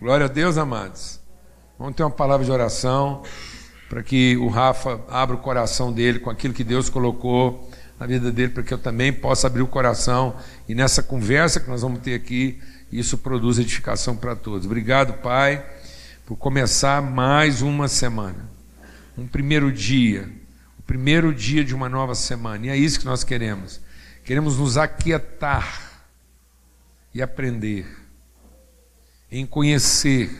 Glória a Deus, amados. Vamos ter uma palavra de oração para que o Rafa abra o coração dele com aquilo que Deus colocou na vida dele, para que eu também possa abrir o coração e nessa conversa que nós vamos ter aqui, isso produz edificação para todos. Obrigado, Pai, por começar mais uma semana, um primeiro dia, o primeiro dia de uma nova semana, e é isso que nós queremos. Queremos nos aquietar e aprender, em conhecer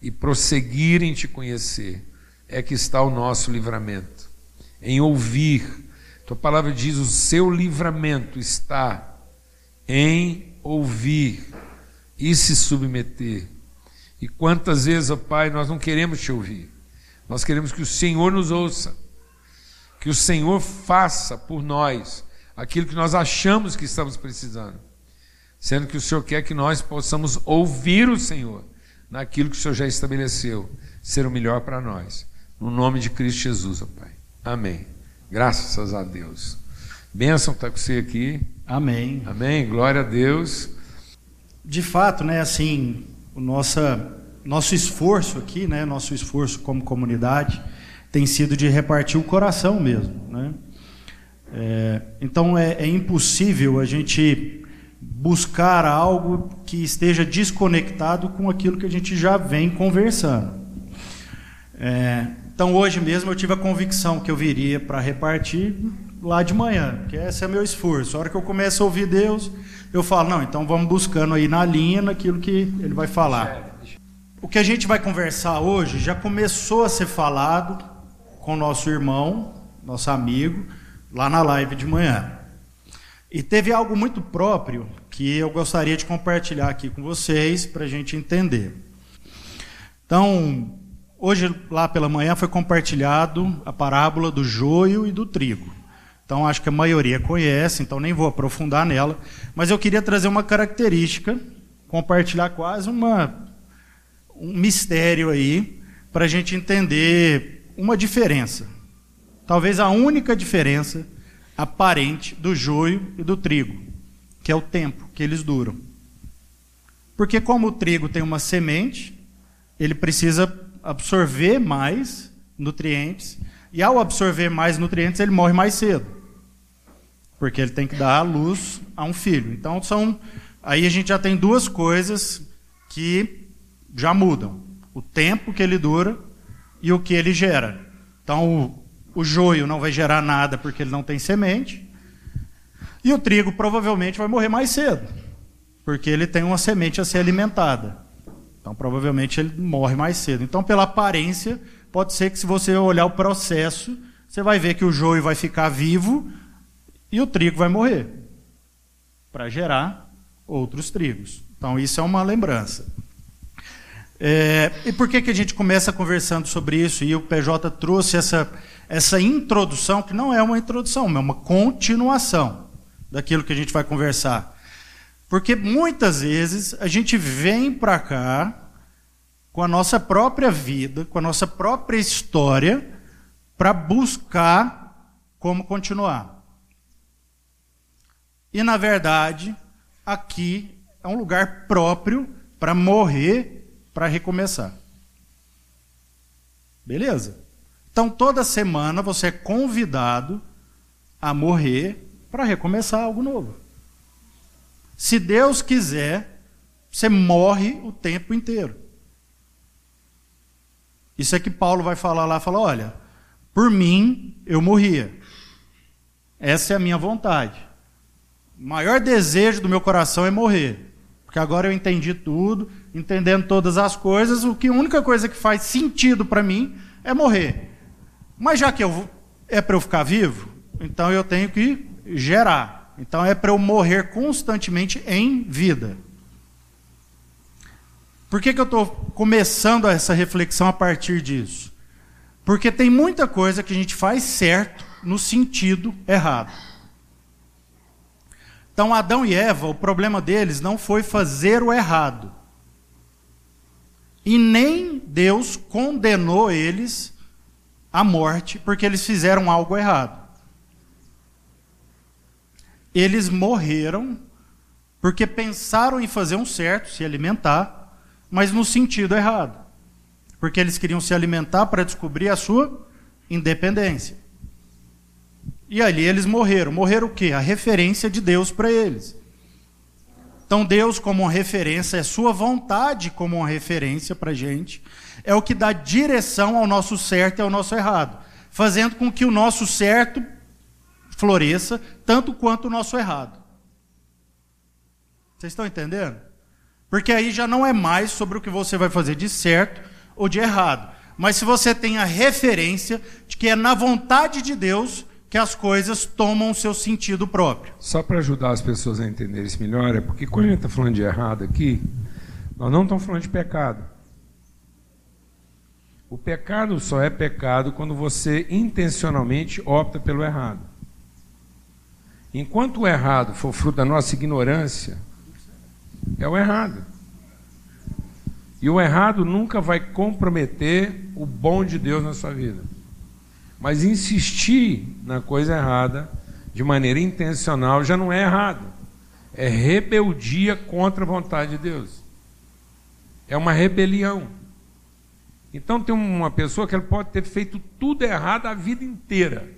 e prosseguir em te conhecer, é que está o nosso livramento. Em ouvir, tua palavra diz: o seu livramento está em ouvir e se submeter. E quantas vezes, ó Pai, nós não queremos te ouvir, nós queremos que o Senhor nos ouça, que o Senhor faça por nós aquilo que nós achamos que estamos precisando, sendo que o Senhor quer que nós possamos ouvir o Senhor naquilo que o Senhor já estabeleceu, ser o melhor para nós. No nome de Cristo Jesus, ó Pai. Amém. Graças a Deus. Bênção estar com você aqui. Amém. Amém. Glória a Deus. De fato, né, assim, o nossa, nosso esforço aqui, né, nosso esforço como comunidade, tem sido de repartir o coração mesmo, né? É, então é, é, impossível a gente buscar algo que esteja desconectado com aquilo que a gente já vem conversando. É, então hoje mesmo eu tive a convicção que eu viria para repartir lá de manhã, que esse é meu esforço. A hora que eu começo a ouvir Deus, eu falo, não, então vamos buscando aí na linha naquilo que ele vai falar. O que a gente vai conversar hoje já começou a ser falado com nosso irmão, nosso amigo, lá na live de manhã. E teve algo muito próprio que eu gostaria de compartilhar aqui com vocês para a gente entender. Então, hoje lá pela manhã foi compartilhado a parábola do joio e do trigo. Então, acho que a maioria conhece, então nem vou aprofundar nela, mas eu queria trazer uma característica, compartilhar quase uma, um mistério aí, para a gente entender uma diferença talvez a única diferença aparente do joio e do trigo, que é o tempo que eles duram. Porque como o trigo tem uma semente, ele precisa absorver mais nutrientes, e ao absorver mais nutrientes, ele morre mais cedo. Porque ele tem que dar a luz a um filho. Então são aí a gente já tem duas coisas que já mudam: o tempo que ele dura e o que ele gera. Então, o joio não vai gerar nada porque ele não tem semente. E o trigo provavelmente vai morrer mais cedo, porque ele tem uma semente a ser alimentada. Então, provavelmente ele morre mais cedo. Então, pela aparência, pode ser que se você olhar o processo, você vai ver que o joio vai ficar vivo e o trigo vai morrer para gerar outros trigos. Então, isso é uma lembrança. É, e por que, que a gente começa conversando sobre isso? E o PJ trouxe essa essa introdução, que não é uma introdução, é uma continuação daquilo que a gente vai conversar. Porque muitas vezes a gente vem para cá com a nossa própria vida, com a nossa própria história, para buscar como continuar. E, na verdade, aqui é um lugar próprio para morrer, para recomeçar. Beleza? Então, toda semana você é convidado a morrer para recomeçar algo novo. Se Deus quiser, você morre o tempo inteiro. Isso é que Paulo vai falar lá, fala, olha, por mim eu morria. Essa é a minha vontade. O maior desejo do meu coração é morrer. Porque agora eu entendi tudo, entendendo todas as coisas, o que a única coisa que faz sentido para mim é morrer. Mas já que eu, é para eu ficar vivo, então eu tenho que gerar. Então é para eu morrer constantemente em vida. Por que, que eu estou começando essa reflexão a partir disso? Porque tem muita coisa que a gente faz certo no sentido errado. Então, Adão e Eva, o problema deles não foi fazer o errado. E nem Deus condenou eles à morte porque eles fizeram algo errado. Eles morreram porque pensaram em fazer um certo, se alimentar, mas no sentido errado. Porque eles queriam se alimentar para descobrir a sua independência. E ali eles morreram. Morreram o quê? A referência de Deus para eles. Então, Deus, como referência, é Sua vontade como uma referência para a gente, é o que dá direção ao nosso certo e ao nosso errado, fazendo com que o nosso certo floresça tanto quanto o nosso errado. Vocês estão entendendo? Porque aí já não é mais sobre o que você vai fazer de certo ou de errado. Mas se você tem a referência de que é na vontade de Deus que as coisas tomam o seu sentido próprio. Só para ajudar as pessoas a entenderem isso melhor, é porque quando a gente está falando de errado aqui, nós não estamos falando de pecado. O pecado só é pecado quando você intencionalmente opta pelo errado. Enquanto o errado for fruto da nossa ignorância, é o errado. E o errado nunca vai comprometer o bom de Deus na sua vida. Mas insistir na coisa errada de maneira intencional já não é errado. É rebeldia contra a vontade de Deus. É uma rebelião. Então tem uma pessoa que ela pode ter feito tudo errado a vida inteira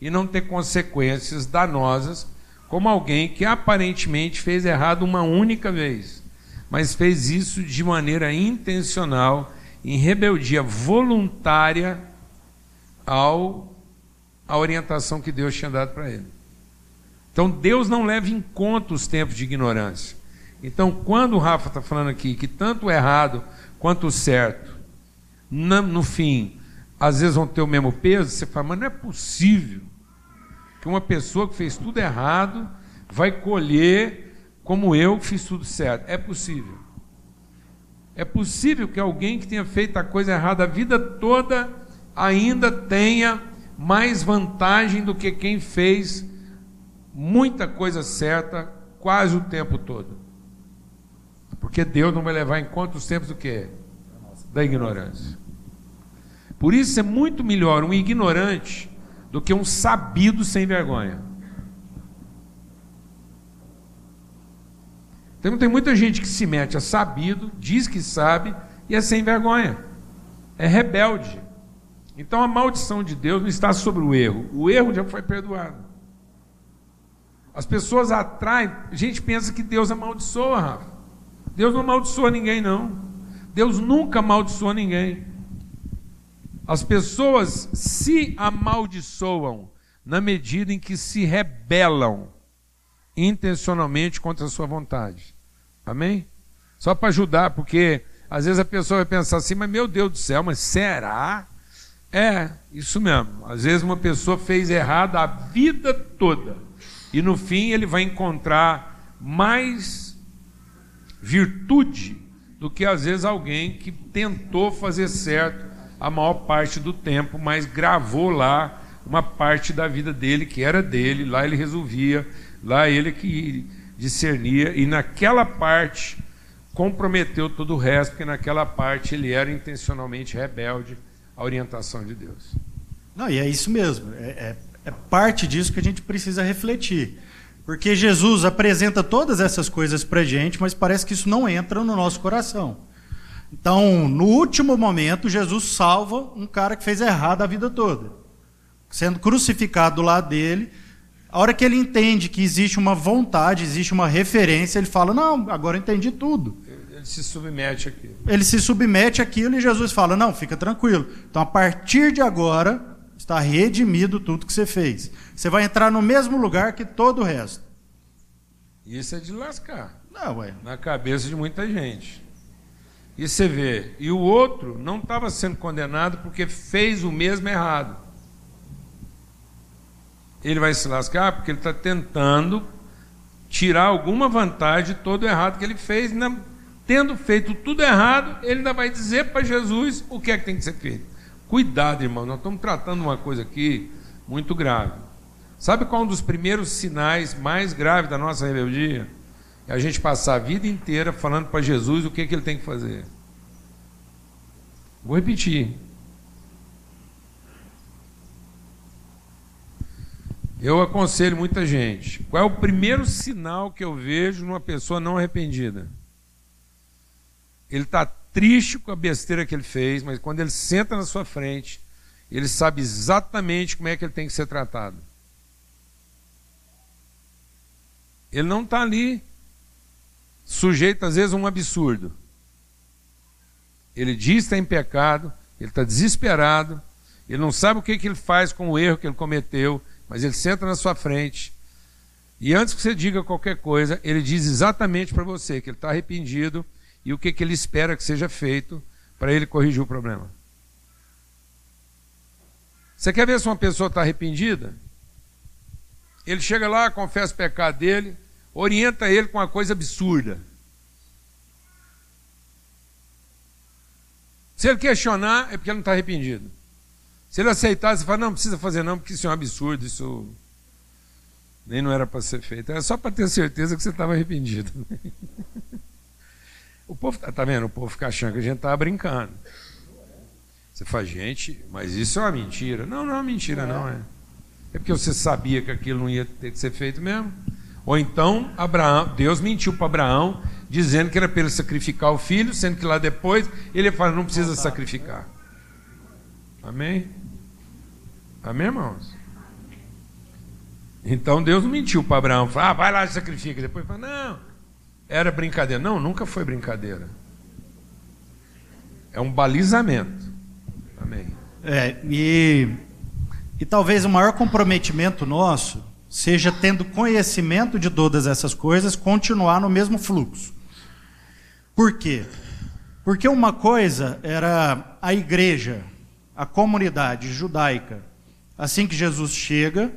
e não ter consequências danosas como alguém que aparentemente fez errado uma única vez, mas fez isso de maneira intencional, em rebeldia voluntária ao a orientação que Deus tinha dado para ele. Então Deus não leva em conta os tempos de ignorância. Então, quando o Rafa está falando aqui que tanto o errado quanto o certo, no, fim, às vezes vão ter o mesmo peso, você fala, mas não é possível que uma pessoa que fez tudo errado vai colher como eu que fiz tudo certo. É possível. É possível que alguém que tenha feito a coisa errada a vida toda ainda tenha mais vantagem do que quem fez muita coisa certa quase o tempo todo. Porque Deus não vai levar em conta os tempos do que? Da ignorância. Por isso é muito melhor um ignorante do que um sabido sem vergonha. Então tem muita gente que se mete a sabido, diz que sabe e é sem vergonha. É rebelde. Então a maldição de Deus não está sobre o erro. O erro já foi perdoado. As pessoas atraem, a gente pensa que Deus amaldiçoa, Rafa. Deus não amaldiçoa ninguém, não. Deus nunca amaldiçoa ninguém. As pessoas se amaldiçoam na medida em que se rebelam intencionalmente contra a sua vontade. Amém? Só para ajudar, porque às vezes a pessoa vai pensar assim, mas meu Deus do céu, mas será? É, isso mesmo. Às vezes uma pessoa fez errado a vida toda. E no fim ele vai encontrar mais virtude do que às vezes alguém que tentou fazer certo a maior parte do tempo, mas gravou lá uma parte da vida dele que era dele, lá ele resolvia, lá ele que discernia, e naquela parte comprometeu todo o resto, porque naquela parte ele era intencionalmente rebelde à orientação de Deus. Não, e é isso mesmo, é, é, é parte disso que a gente precisa refletir. Porque Jesus apresenta todas essas coisas para gente, mas parece que isso não entra no nosso coração. Então, no último momento, Jesus salva um cara que fez errado a vida toda, sendo crucificado do lado dele. A hora que ele entende que existe uma vontade, existe uma referência, ele fala: Não, agora eu entendi tudo. Se submete àquilo. Ele se submete àquilo e Jesus fala: Não, fica tranquilo. Então, a partir de agora, está redimido tudo que você fez. Você vai entrar no mesmo lugar que todo o resto. Isso é de lascar. Não, ué. Na cabeça de muita gente. E você vê, e o outro não estava sendo condenado porque fez o mesmo errado. Ele vai se lascar porque ele está tentando tirar alguma vantagem de todo o errado que ele fez. Tendo feito tudo errado, ele ainda vai dizer para Jesus o que é que tem que ser feito. Cuidado, irmão, nós estamos tratando uma coisa aqui muito grave. Sabe qual é um dos primeiros sinais mais graves da nossa rebeldia? É a gente passar a vida inteira falando para Jesus o que, que ele tem que fazer. Vou repetir. Eu aconselho muita gente. Qual é o primeiro sinal que eu vejo numa pessoa não arrependida? Ele está triste com a besteira que ele fez, mas quando ele senta na sua frente, ele sabe exatamente como é que ele tem que ser tratado. Ele não está ali sujeito, às vezes, a um absurdo. Ele diz que está em pecado, ele está desesperado, ele não sabe o que, que ele faz com o erro que ele cometeu, mas ele senta na sua frente. E antes que você diga qualquer coisa, ele diz exatamente para você que ele está arrependido e o que, que ele espera que seja feito para ele corrigir o problema. Você quer ver se uma pessoa está arrependida? Ele chega lá, confessa o pecado dele, orienta ele com uma coisa absurda. Se ele questionar, é porque ele não está arrependido. Se ele aceitar, você fala, não, não precisa fazer não, porque isso é um absurdo, isso nem não era para ser feito. Era só para ter certeza que você estava arrependido. o povo, tá, tá vendo? O povo fica achando que a gente estava brincando. Você fala, gente, mas isso é uma mentira. Não, não é uma mentira, não é. É porque você sabia que aquilo não ia ter que ser feito mesmo. Ou então, Abraão, Deus mentiu para Abraão, dizendo que era para ele sacrificar o filho, sendo que lá depois ele fala, não precisa sacrificar. Amém? Amém, irmãos? Então Deus não mentiu para Abraão, falou, ah, vai lá e sacrifica. Depois fala, não, era brincadeira. Não, nunca foi brincadeira. É um balizamento. Amém. É, e, e talvez o maior comprometimento nosso seja tendo conhecimento de todas essas coisas, continuar no mesmo fluxo. Por quê? Porque uma coisa era a igreja, a comunidade judaica, assim que Jesus chega,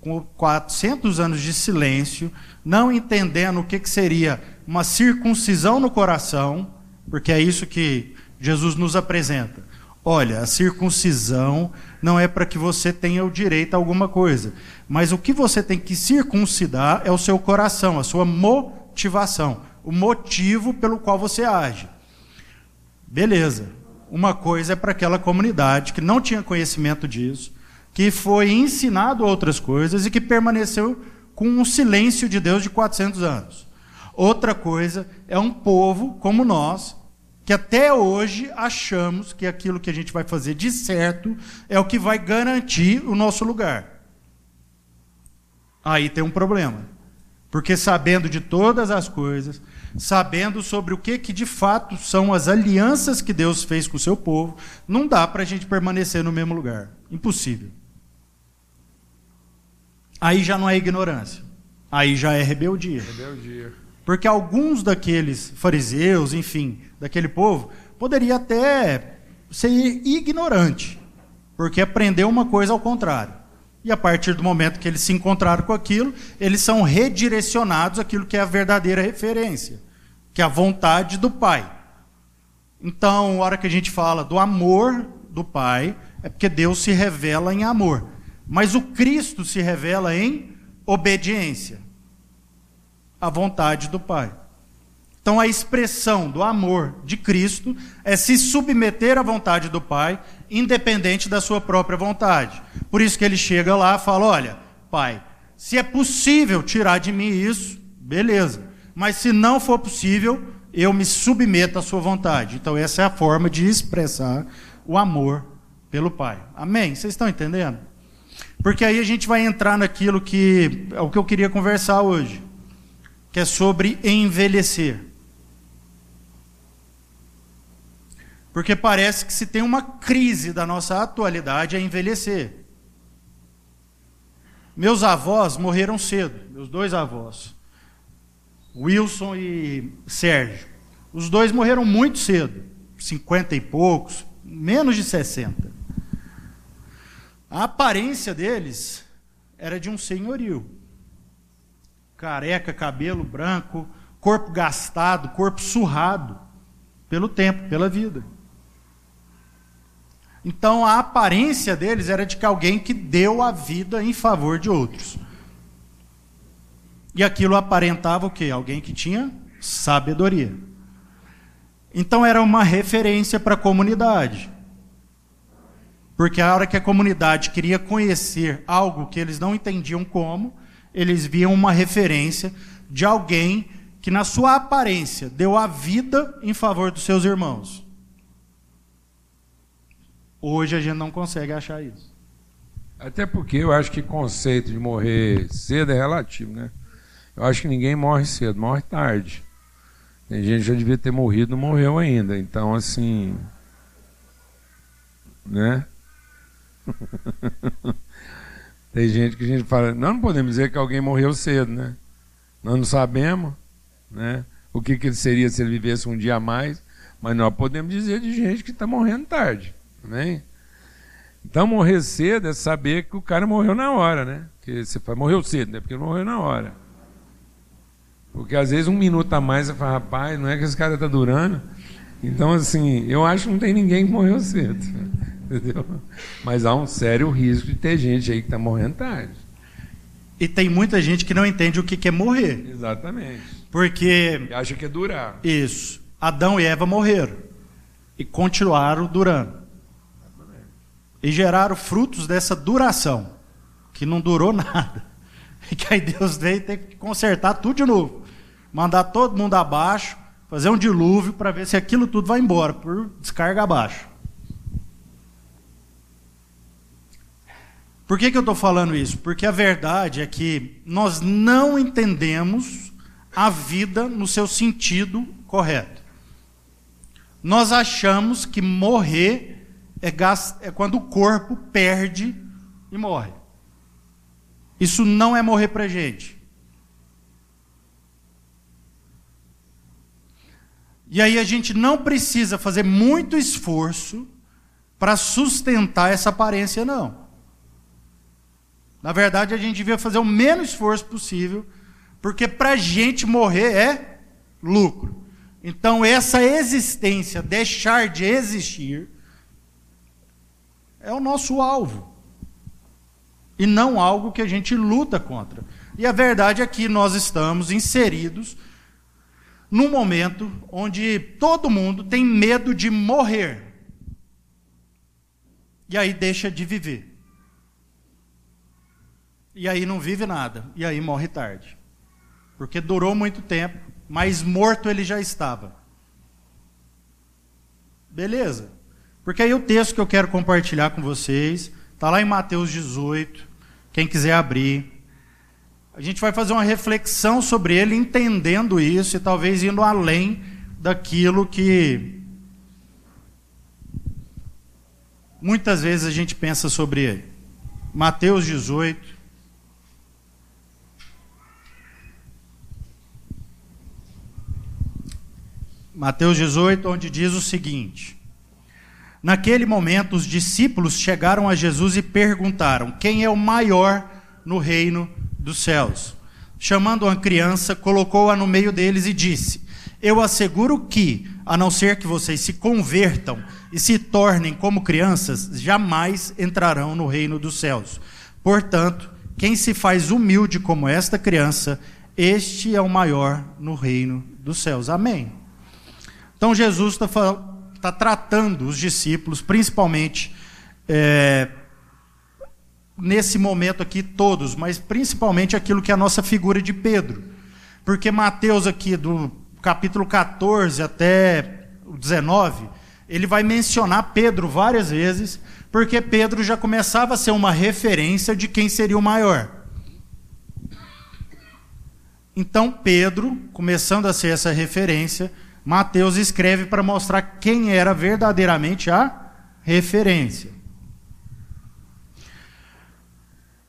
com 400 anos de silêncio, não entendendo o que, que seria uma circuncisão no coração, porque é isso que Jesus nos apresenta. Olha, a circuncisão não é para que você tenha o direito a alguma coisa, mas o que você tem que circuncidar é o seu coração, a sua motivação, o motivo pelo qual você age. Beleza. Uma coisa é para aquela comunidade que não tinha conhecimento disso, que foi ensinado outras coisas e que permaneceu com um silêncio de Deus de 400 anos. Outra coisa é um povo como nós, que até hoje achamos que aquilo que a gente vai fazer de certo é o que vai garantir o nosso lugar. Aí tem um problema. Porque sabendo de todas as coisas, sabendo sobre o que, que de fato são as alianças que Deus fez com o seu povo, não dá para a gente permanecer no mesmo lugar. Impossível. Aí já não é ignorância. Aí já é rebeldia. Rebeldia. Porque alguns daqueles fariseus, enfim, daquele povo, poderia até ser ignorante, porque aprendeu uma coisa ao contrário. E a partir do momento que eles se encontraram com aquilo, eles são redirecionados àquilo que é a verdadeira referência, que é a vontade do Pai. Então, a hora que a gente fala do amor do Pai, é porque Deus se revela em amor. Mas o Cristo se revela em obediência à vontade do Pai. Então, a expressão do amor de Cristo é se submeter à vontade do Pai, independente da sua própria vontade. Por isso que ele chega lá e fala: Olha, Pai, se é possível tirar de mim isso, beleza. Mas se não for possível, eu me submeto à sua vontade. Então, essa é a forma de expressar o amor pelo Pai. Amém? Vocês estão entendendo? Porque aí a gente vai entrar naquilo que é o que eu queria conversar hoje, que é sobre envelhecer. Porque parece que se tem uma crise da nossa atualidade é envelhecer. Meus avós morreram cedo, meus dois avós, Wilson e Sérgio. Os dois morreram muito cedo, 50 e poucos, menos de 60. A aparência deles era de um senhorio. Careca, cabelo branco, corpo gastado, corpo surrado pelo tempo, pela vida. Então a aparência deles era de que alguém que deu a vida em favor de outros. E aquilo aparentava o quê? Alguém que tinha sabedoria. Então era uma referência para a comunidade. Porque a hora que a comunidade queria conhecer algo que eles não entendiam como, eles viam uma referência de alguém que na sua aparência deu a vida em favor dos seus irmãos. Hoje a gente não consegue achar isso. Até porque eu acho que conceito de morrer cedo é relativo, né? Eu acho que ninguém morre cedo, morre tarde. Tem gente que já devia ter morrido, não morreu ainda. Então, assim. Né? Tem gente que a gente fala, nós não podemos dizer que alguém morreu cedo, né? Nós não sabemos, né? O que, que ele seria se ele vivesse um dia a mais, mas nós podemos dizer de gente que está morrendo tarde, né? Então morrer cedo é saber que o cara morreu na hora, né? Que você fala, morreu cedo, né? Porque morreu na hora. Porque às vezes um minuto a mais você fala, rapaz, não é que esse cara está durando. Então, assim, eu acho que não tem ninguém que morreu cedo. Entendeu? Mas há um sério risco de ter gente aí que está morrendo tarde. E tem muita gente que não entende o que é morrer. Exatamente. Porque. E acha que é durar. Isso. Adão e Eva morreram. E continuaram durando. E geraram frutos dessa duração. Que não durou nada. E que aí Deus veio ter que consertar tudo de novo. Mandar todo mundo abaixo, fazer um dilúvio para ver se aquilo tudo vai embora, por descarga abaixo. Por que, que eu estou falando isso? Porque a verdade é que nós não entendemos a vida no seu sentido correto. Nós achamos que morrer é, é quando o corpo perde e morre. Isso não é morrer para gente. E aí a gente não precisa fazer muito esforço para sustentar essa aparência, não. Na verdade, a gente devia fazer o menos esforço possível, porque para a gente morrer é lucro. Então, essa existência, deixar de existir, é o nosso alvo. E não algo que a gente luta contra. E a verdade é que nós estamos inseridos num momento onde todo mundo tem medo de morrer. E aí deixa de viver. E aí não vive nada. E aí morre tarde. Porque durou muito tempo, mas morto ele já estava. Beleza. Porque aí o texto que eu quero compartilhar com vocês está lá em Mateus 18. Quem quiser abrir. A gente vai fazer uma reflexão sobre ele, entendendo isso e talvez indo além daquilo que muitas vezes a gente pensa sobre ele. Mateus 18. Mateus 18, onde diz o seguinte: Naquele momento, os discípulos chegaram a Jesus e perguntaram: Quem é o maior no reino dos céus? Chamando uma criança, colocou-a no meio deles e disse: Eu asseguro que, a não ser que vocês se convertam e se tornem como crianças, jamais entrarão no reino dos céus. Portanto, quem se faz humilde como esta criança, este é o maior no reino dos céus. Amém. Então Jesus está tá tratando os discípulos, principalmente é, nesse momento aqui, todos, mas principalmente aquilo que é a nossa figura de Pedro. Porque Mateus, aqui, do capítulo 14 até o 19, ele vai mencionar Pedro várias vezes, porque Pedro já começava a ser uma referência de quem seria o maior. Então, Pedro, começando a ser essa referência, Mateus escreve para mostrar quem era verdadeiramente a referência.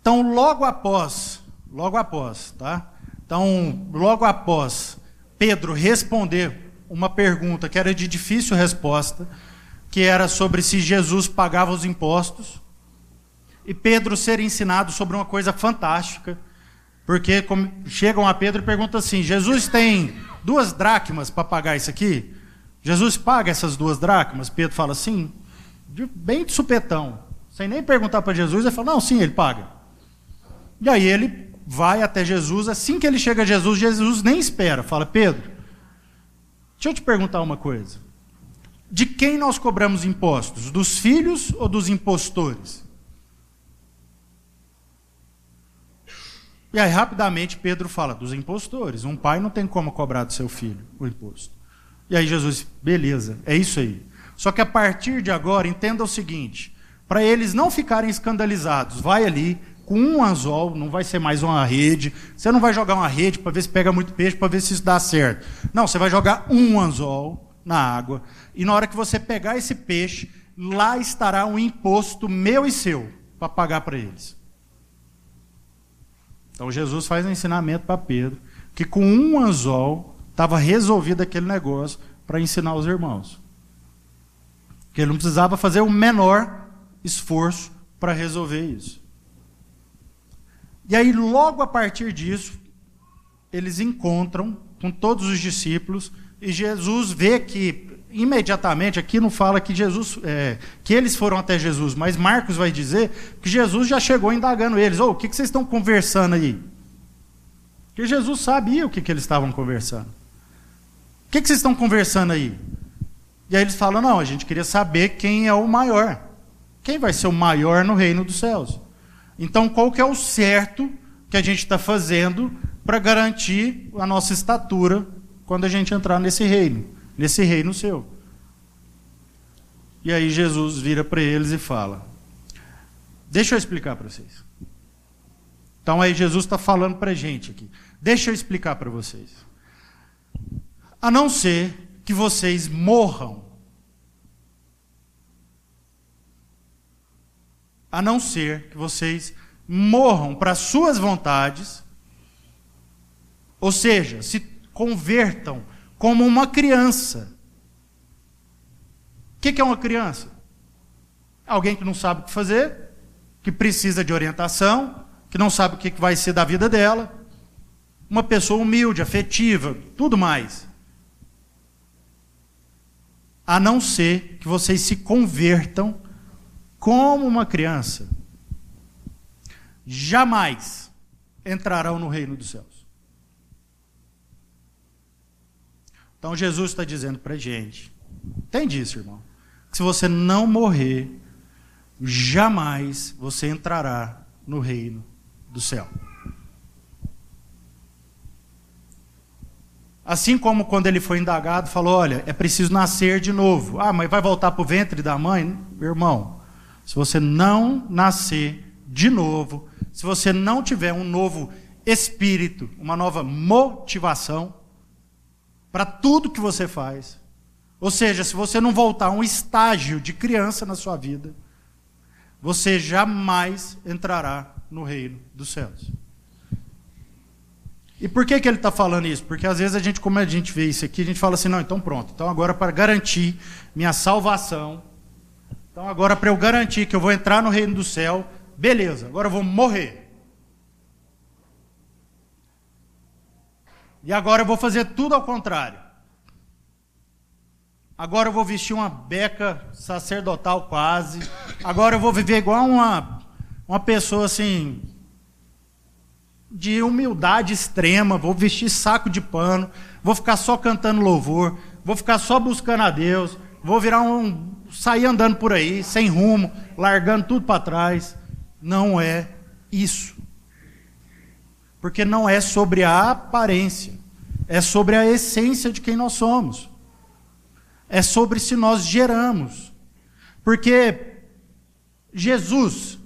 Então, logo após, logo após, tá? Então, logo após Pedro responder uma pergunta que era de difícil resposta, que era sobre se Jesus pagava os impostos, e Pedro ser ensinado sobre uma coisa fantástica, porque chegam a Pedro e perguntam assim: Jesus tem duas dracmas para pagar isso aqui? Jesus paga essas duas dracmas? Pedro fala sim, bem de supetão, sem nem perguntar para Jesus, ele fala: não, sim, ele paga. E aí ele vai até Jesus, assim que ele chega a Jesus, Jesus nem espera, fala: Pedro, deixa eu te perguntar uma coisa. De quem nós cobramos impostos? Dos filhos ou dos impostores? E aí, rapidamente, Pedro fala dos impostores. Um pai não tem como cobrar do seu filho o imposto. E aí, Jesus, beleza, é isso aí. Só que a partir de agora, entenda o seguinte: para eles não ficarem escandalizados, vai ali com um anzol, não vai ser mais uma rede. Você não vai jogar uma rede para ver se pega muito peixe, para ver se isso dá certo. Não, você vai jogar um anzol na água. E na hora que você pegar esse peixe, lá estará um imposto meu e seu para pagar para eles. Então Jesus faz um ensinamento para Pedro que com um anzol estava resolvido aquele negócio para ensinar os irmãos. Que ele não precisava fazer o menor esforço para resolver isso. E aí, logo a partir disso, eles encontram com todos os discípulos e Jesus vê que imediatamente aqui não fala que Jesus é, que eles foram até Jesus, mas Marcos vai dizer que Jesus já chegou indagando eles. Oh, o que, que vocês estão conversando aí? Porque Jesus sabia o que, que eles estavam conversando. O que, que vocês estão conversando aí? E aí eles falam: não, a gente queria saber quem é o maior. Quem vai ser o maior no reino dos céus? Então, qual que é o certo que a gente está fazendo para garantir a nossa estatura quando a gente entrar nesse reino? Nesse reino seu. E aí Jesus vira para eles e fala: Deixa eu explicar para vocês. Então aí Jesus está falando para a gente aqui. Deixa eu explicar para vocês. A não ser que vocês morram. A não ser que vocês morram para suas vontades. Ou seja, se convertam como uma criança. O que é uma criança? Alguém que não sabe o que fazer, que precisa de orientação, que não sabe o que vai ser da vida dela. Uma pessoa humilde, afetiva, tudo mais. A não ser que vocês se convertam como uma criança. Jamais entrarão no reino dos céus. Então Jesus está dizendo para a gente: entende isso, irmão? Se você não morrer, jamais você entrará no reino do céu. Assim como quando ele foi indagado, falou: olha, é preciso nascer de novo. Ah, mas vai voltar para o ventre da mãe? Irmão, se você não nascer de novo, se você não tiver um novo espírito, uma nova motivação, para tudo que você faz. Ou seja, se você não voltar a um estágio de criança na sua vida, você jamais entrará no reino dos céus. E por que, que ele está falando isso? Porque às vezes a gente, como a gente vê isso aqui, a gente fala assim, não, então pronto, então agora para garantir minha salvação, então agora para eu garantir que eu vou entrar no reino do céu, beleza, agora eu vou morrer. E agora eu vou fazer tudo ao contrário. Agora eu vou vestir uma beca sacerdotal quase. Agora eu vou viver igual uma, uma pessoa assim, de humildade extrema. Vou vestir saco de pano. Vou ficar só cantando louvor. Vou ficar só buscando a Deus. Vou virar um. sair andando por aí, sem rumo, largando tudo para trás. Não é isso. Porque não é sobre a aparência, é sobre a essência de quem nós somos. É sobre se nós geramos. Porque Jesus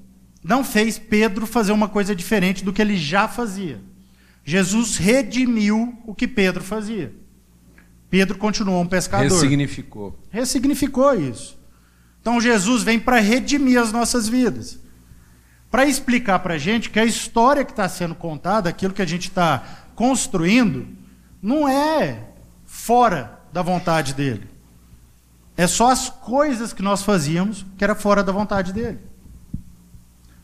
não fez Pedro fazer uma coisa diferente do que ele já fazia. Jesus redimiu o que Pedro fazia. Pedro continuou um pescador. Ressignificou. Ressignificou isso. Então Jesus vem para redimir as nossas vidas para explicar para a gente que a história que está sendo contada, aquilo que a gente está construindo, não é fora da vontade dele. É só as coisas que nós fazíamos que era fora da vontade dele.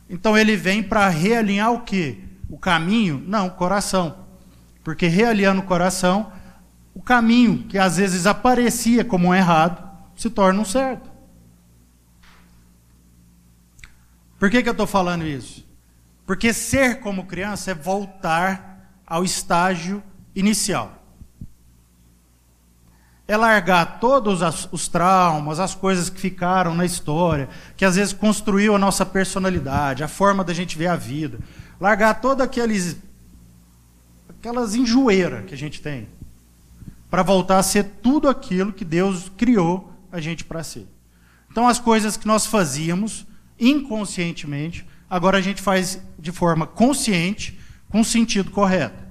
Então ele vem para realinhar o quê? O caminho? Não, o coração. Porque realinhando o coração, o caminho que às vezes aparecia como um errado se torna um certo. Por que, que eu estou falando isso? Porque ser como criança é voltar ao estágio inicial. É largar todos os traumas, as coisas que ficaram na história, que às vezes construiu a nossa personalidade, a forma da gente ver a vida. Largar todos aqueles aquelas enjoeiras que a gente tem, para voltar a ser tudo aquilo que Deus criou a gente para ser. Então, as coisas que nós fazíamos inconscientemente, agora a gente faz de forma consciente, com sentido correto.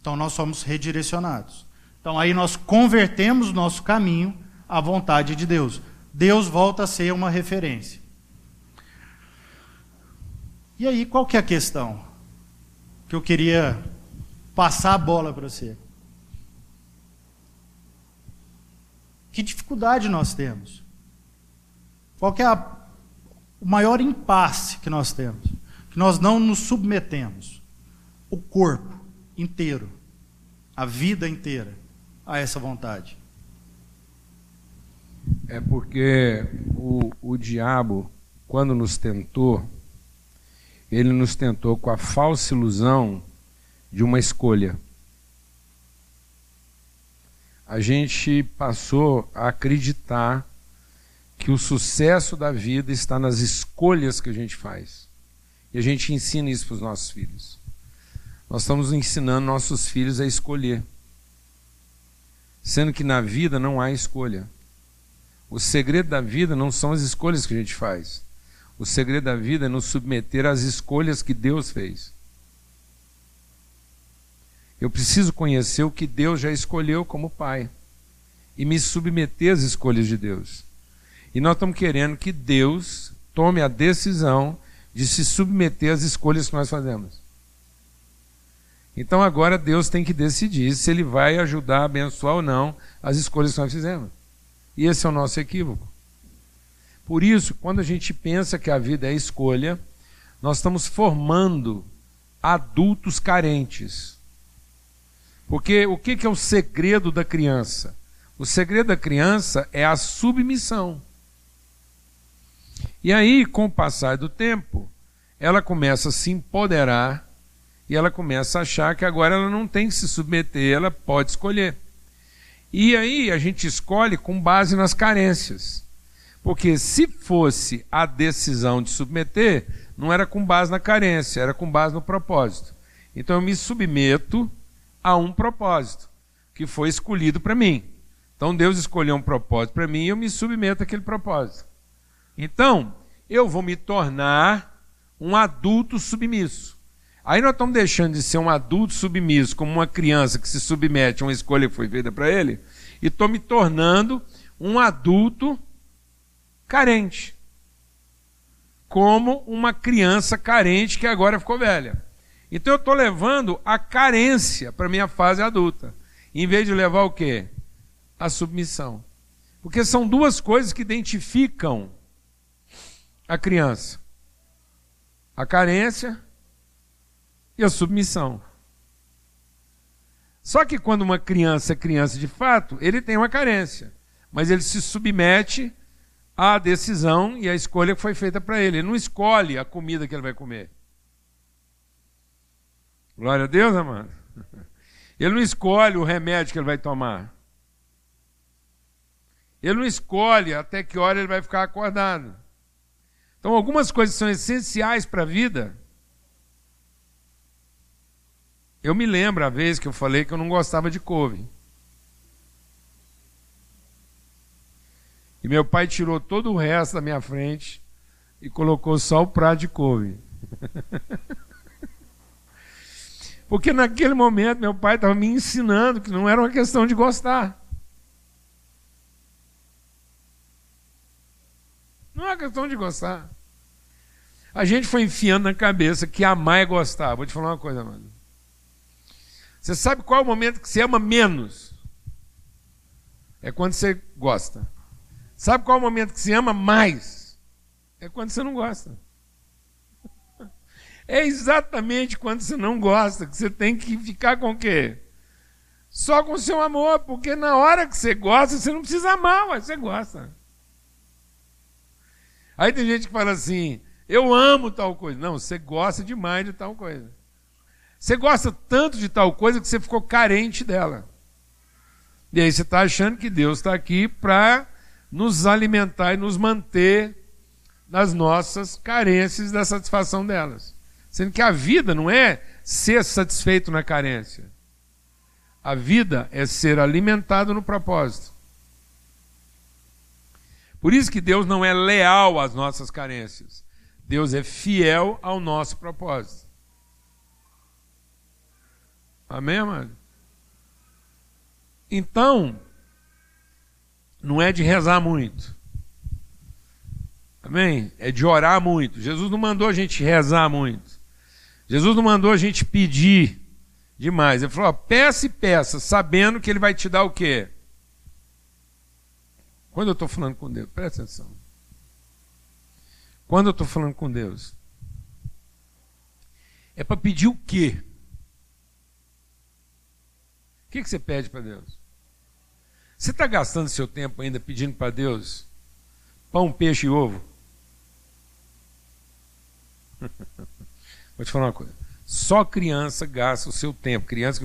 Então, nós somos redirecionados. Então, aí nós convertemos nosso caminho à vontade de Deus. Deus volta a ser uma referência. E aí, qual que é a questão? Que eu queria passar a bola para você. Que dificuldade nós temos? Qual é a, o maior impasse que nós temos? Que nós não nos submetemos, o corpo inteiro, a vida inteira, a essa vontade. É porque o, o diabo, quando nos tentou, ele nos tentou com a falsa ilusão de uma escolha. A gente passou a acreditar que o sucesso da vida está nas escolhas que a gente faz. E a gente ensina isso para os nossos filhos. Nós estamos ensinando nossos filhos a escolher. Sendo que na vida não há escolha. O segredo da vida não são as escolhas que a gente faz. O segredo da vida é nos submeter às escolhas que Deus fez. Eu preciso conhecer o que Deus já escolheu como Pai e me submeter às escolhas de Deus. E nós estamos querendo que Deus tome a decisão de se submeter às escolhas que nós fazemos. Então agora Deus tem que decidir se Ele vai ajudar abençoar ou não as escolhas que nós fizemos. E esse é o nosso equívoco. Por isso, quando a gente pensa que a vida é escolha, nós estamos formando adultos carentes. Porque o que é o segredo da criança? O segredo da criança é a submissão. E aí, com o passar do tempo, ela começa a se empoderar e ela começa a achar que agora ela não tem que se submeter, ela pode escolher. E aí a gente escolhe com base nas carências. Porque se fosse a decisão de submeter, não era com base na carência, era com base no propósito. Então eu me submeto a um propósito que foi escolhido para mim. Então Deus escolheu um propósito para mim e eu me submeto àquele propósito. Então, eu vou me tornar um adulto submisso. Aí nós estamos deixando de ser um adulto submisso, como uma criança que se submete a uma escolha que foi feita para ele, e estou me tornando um adulto carente. Como uma criança carente que agora ficou velha. Então eu estou levando a carência para a minha fase adulta. Em vez de levar o quê? A submissão. Porque são duas coisas que identificam a criança: a carência e a submissão. Só que quando uma criança é criança de fato, ele tem uma carência, mas ele se submete a decisão e a escolha que foi feita para ele. Ele não escolhe a comida que ele vai comer. Glória a Deus, amado. Ele não escolhe o remédio que ele vai tomar. Ele não escolhe até que hora ele vai ficar acordado. Então, algumas coisas são essenciais para a vida. Eu me lembro a vez que eu falei que eu não gostava de couve. E meu pai tirou todo o resto da minha frente e colocou só o prato de couve. Porque naquele momento meu pai estava me ensinando que não era uma questão de gostar. Não é uma questão de gostar. A gente foi enfiando na cabeça que amar é gostar. Vou te falar uma coisa, mano. Você sabe qual é o momento que você ama menos? É quando você gosta. Sabe qual é o momento que se ama mais? É quando você não gosta. É exatamente quando você não gosta que você tem que ficar com o quê? Só com o seu amor, porque na hora que você gosta, você não precisa amar, mas você gosta. Aí tem gente que fala assim: eu amo tal coisa. Não, você gosta demais de tal coisa. Você gosta tanto de tal coisa que você ficou carente dela. E aí você está achando que Deus está aqui para nos alimentar e nos manter nas nossas carências da satisfação delas. Sendo que a vida não é ser satisfeito na carência. A vida é ser alimentado no propósito. Por isso que Deus não é leal às nossas carências. Deus é fiel ao nosso propósito. Amém, amado? Então, não é de rezar muito. Amém? É de orar muito. Jesus não mandou a gente rezar muito. Jesus não mandou a gente pedir demais. Ele falou: ó, peça e peça, sabendo que ele vai te dar o quê? Quando eu estou falando com Deus, presta atenção. Quando eu estou falando com Deus, é para pedir o quê? O que, que você pede para Deus? Você está gastando seu tempo ainda pedindo para Deus pão, peixe e ovo? Vou te falar uma coisa. Só criança gasta o seu tempo, criança,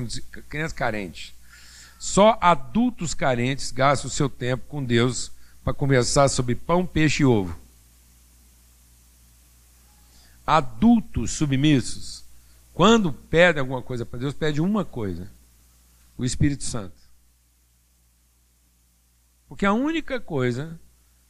criança carente. Só adultos carentes gastam o seu tempo com Deus para conversar sobre pão, peixe e ovo. Adultos submissos, quando pedem alguma coisa para Deus, pedem uma coisa: o Espírito Santo. Porque a única coisa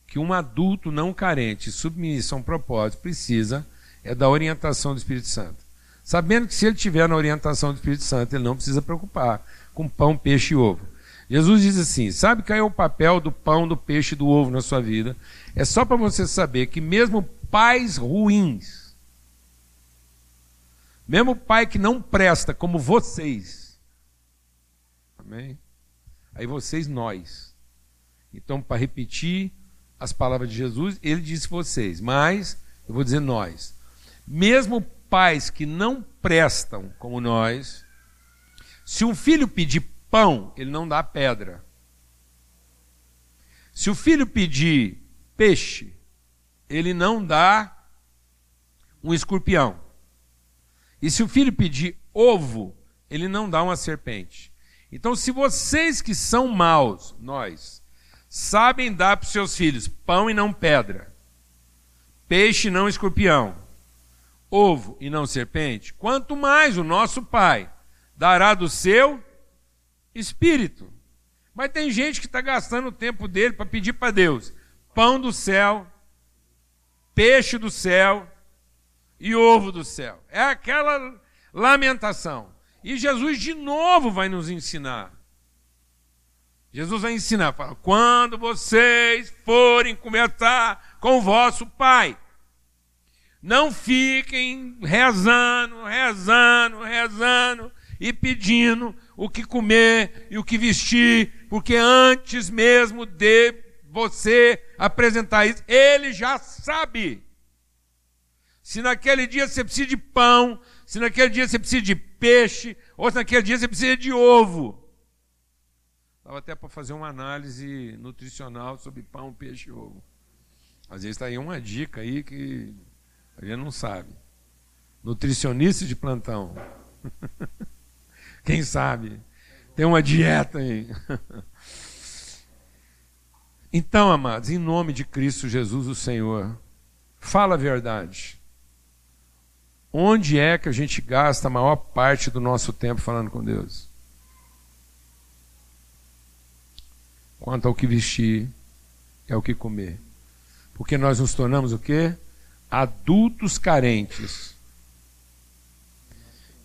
que um adulto não carente, submisso a um propósito, precisa é da orientação do Espírito Santo. Sabendo que se ele tiver na orientação do Espírito Santo, ele não precisa preocupar com pão, peixe e ovo. Jesus diz assim: sabe qual é o papel do pão, do peixe e do ovo na sua vida? É só para você saber que mesmo pais ruins, mesmo pai que não presta, como vocês, amém? Aí vocês, nós. Então, para repetir as palavras de Jesus, ele disse vocês, mas eu vou dizer nós. Mesmo pais que não prestam como nós, se um filho pedir pão, ele não dá pedra. Se o filho pedir peixe, ele não dá um escorpião. E se o filho pedir ovo, ele não dá uma serpente. Então, se vocês que são maus, nós, sabem dar para os seus filhos pão e não pedra, peixe e não escorpião, ovo e não serpente, quanto mais o nosso Pai dará do seu espírito. Mas tem gente que está gastando o tempo dele para pedir para Deus pão do céu, peixe do céu e ovo do céu. É aquela lamentação. E Jesus de novo vai nos ensinar. Jesus vai ensinar, fala, quando vocês forem conversar com vosso pai, não fiquem rezando, rezando, rezando e pedindo o que comer e o que vestir, porque antes mesmo de você apresentar isso, ele já sabe. Se naquele dia você precisa de pão, se naquele dia você precisa de peixe, ou se naquele dia você precisa de ovo. Estava até para fazer uma análise nutricional sobre pão, peixe e ovo. Às vezes está aí uma dica aí que a gente não sabe. Nutricionista de plantão. Quem sabe? Tem uma dieta aí. Então, amados, em nome de Cristo Jesus, o Senhor, fala a verdade. Onde é que a gente gasta a maior parte do nosso tempo falando com Deus? Quanto ao que vestir, é o que comer. Porque nós nos tornamos o quê? adultos carentes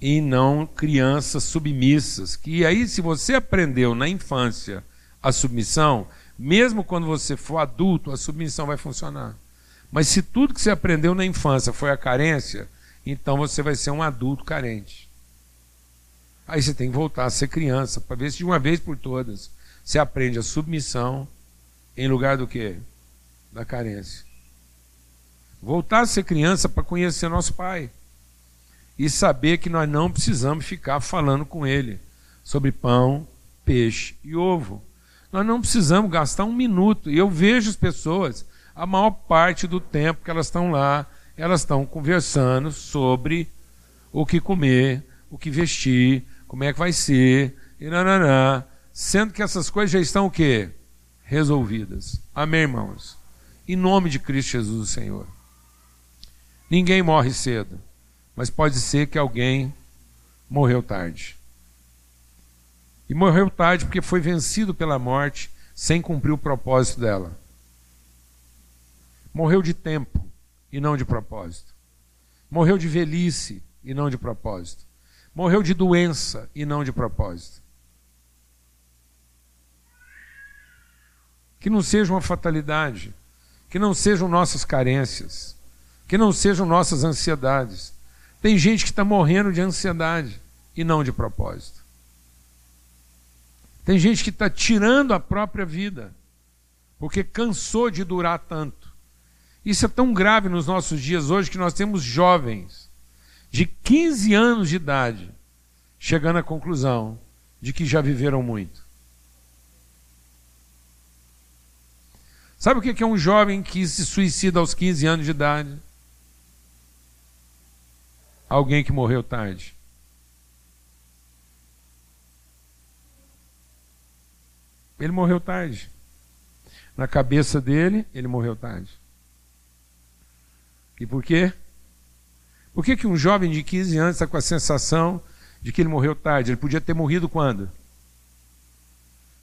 e não crianças submissas. Que aí, se você aprendeu na infância a submissão, mesmo quando você for adulto, a submissão vai funcionar. Mas se tudo que você aprendeu na infância foi a carência, então você vai ser um adulto carente. Aí você tem que voltar a ser criança, para ver se de uma vez por todas você aprende a submissão em lugar do que? Da carência. Voltar a ser criança para conhecer nosso Pai. E saber que nós não precisamos ficar falando com Ele sobre pão, peixe e ovo. Nós não precisamos gastar um minuto. E eu vejo as pessoas, a maior parte do tempo que elas estão lá, elas estão conversando sobre o que comer, o que vestir, como é que vai ser, e nananã, sendo que essas coisas já estão o quê? Resolvidas. Amém, irmãos? Em nome de Cristo Jesus, o Senhor. Ninguém morre cedo. mas pode ser que alguém morreu tarde. E morreu tarde porque foi vencido pela morte sem cumprir o propósito dela. Morreu de tempo e não de propósito. Morreu de velhice e não de propósito. Morreu de doença e não de propósito. Que não seja uma fatalidade, que não sejam nossas carências, que não sejam nossas ansiedades. Tem gente que está morrendo de ansiedade e não de propósito. Tem gente que está tirando a própria vida, porque cansou de durar tanto. Isso é tão grave nos nossos dias hoje que nós temos jovens de 15 anos de idade chegando à conclusão de que já viveram muito. Sabe o que é um jovem que se suicida aos 15 anos de idade? Alguém que morreu tarde. Ele morreu tarde. Na cabeça dele, ele morreu tarde. E por quê? Por que, que um jovem de 15 anos está com a sensação de que ele morreu tarde? Ele podia ter morrido quando?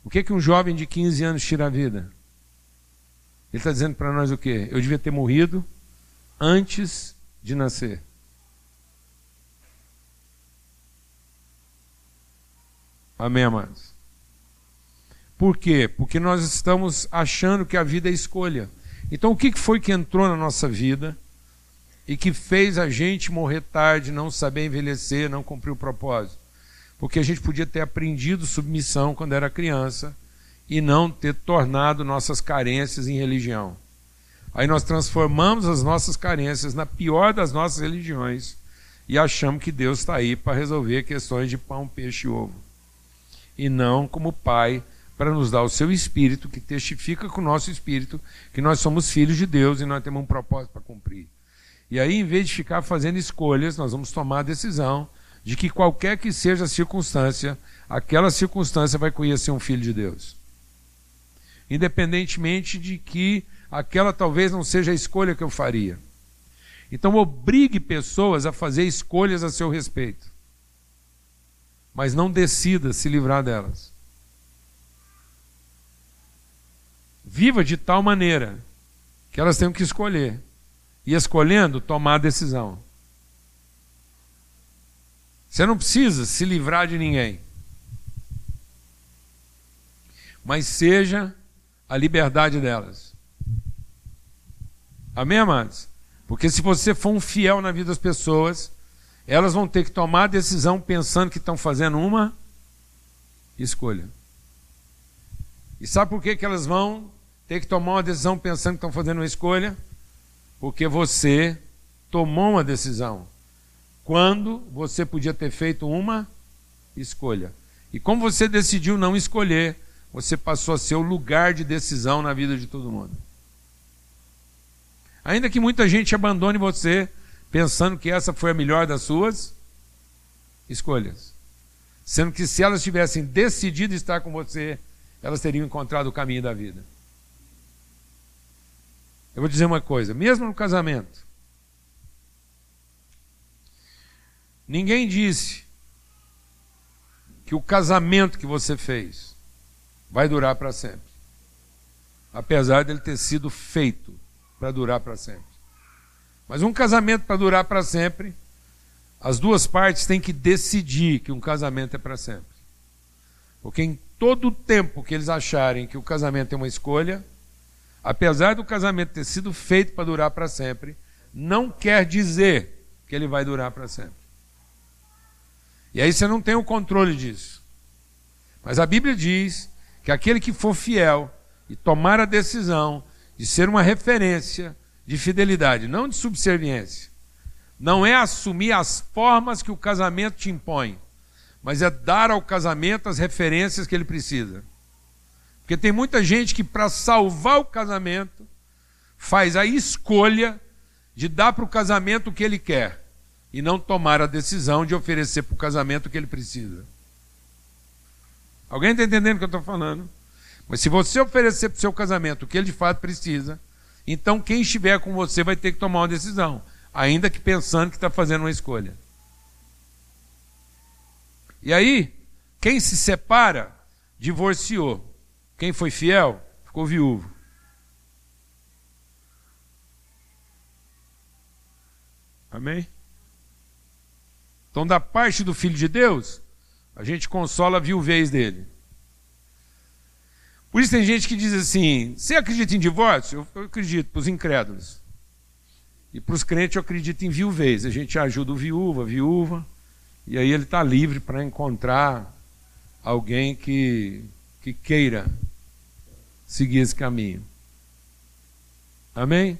O que, que um jovem de 15 anos tira a vida? Ele está dizendo para nós o quê? Eu devia ter morrido antes de nascer. Amém, amados? Por quê? Porque nós estamos achando que a vida é escolha. Então, o que foi que entrou na nossa vida e que fez a gente morrer tarde, não saber envelhecer, não cumprir o propósito. Porque a gente podia ter aprendido submissão quando era criança e não ter tornado nossas carências em religião. Aí nós transformamos as nossas carências na pior das nossas religiões e achamos que Deus está aí para resolver questões de pão, peixe e ovo. E não como Pai para nos dar o seu espírito, que testifica com o nosso espírito que nós somos filhos de Deus e nós temos um propósito para cumprir. E aí, em vez de ficar fazendo escolhas, nós vamos tomar a decisão de que qualquer que seja a circunstância, aquela circunstância vai conhecer um filho de Deus. Independentemente de que aquela talvez não seja a escolha que eu faria. Então, obrigue pessoas a fazer escolhas a seu respeito. Mas não decida se livrar delas. Viva de tal maneira que elas tenham que escolher e escolhendo tomar a decisão. Você não precisa se livrar de ninguém. Mas seja a liberdade delas. Amém, amados? Porque se você for um fiel na vida das pessoas, elas vão ter que tomar a decisão pensando que estão fazendo uma escolha. E sabe por que, que elas vão ter que tomar uma decisão pensando que estão fazendo uma escolha? Porque você tomou uma decisão quando você podia ter feito uma escolha. E como você decidiu não escolher, você passou a ser o lugar de decisão na vida de todo mundo. Ainda que muita gente abandone você pensando que essa foi a melhor das suas escolhas. Sendo que se elas tivessem decidido estar com você, elas teriam encontrado o caminho da vida. Eu vou dizer uma coisa: mesmo no casamento, ninguém disse que o casamento que você fez vai durar para sempre. Apesar dele ter sido feito para durar para sempre. Mas um casamento para durar para sempre, as duas partes têm que decidir que um casamento é para sempre. Porque em todo o tempo que eles acharem que o casamento é uma escolha, apesar do casamento ter sido feito para durar para sempre, não quer dizer que ele vai durar para sempre. E aí você não tem o controle disso. Mas a Bíblia diz que aquele que for fiel e tomar a decisão de ser uma referência de fidelidade, não de subserviência, não é assumir as formas que o casamento te impõe, mas é dar ao casamento as referências que ele precisa. Porque tem muita gente que, para salvar o casamento, faz a escolha de dar para o casamento o que ele quer e não tomar a decisão de oferecer para o casamento o que ele precisa. Alguém está entendendo o que eu estou falando? Mas se você oferecer para o seu casamento o que ele de fato precisa, então quem estiver com você vai ter que tomar uma decisão. ainda que pensando que está fazendo uma escolha. E aí, quem se separa, divorciou. Quem foi fiel, ficou viúvo. Amém? Então, da parte do Filho de Deus, a gente consola a viuvez dele. Por isso tem gente que diz assim: você acredita em divórcio? Eu, acredito, para os incrédulos. E para os crentes eu acredito em viuvez. A gente ajuda o viúva, a viúva, e aí ele está livre para encontrar alguém que, que queira seguir esse caminho. Amém?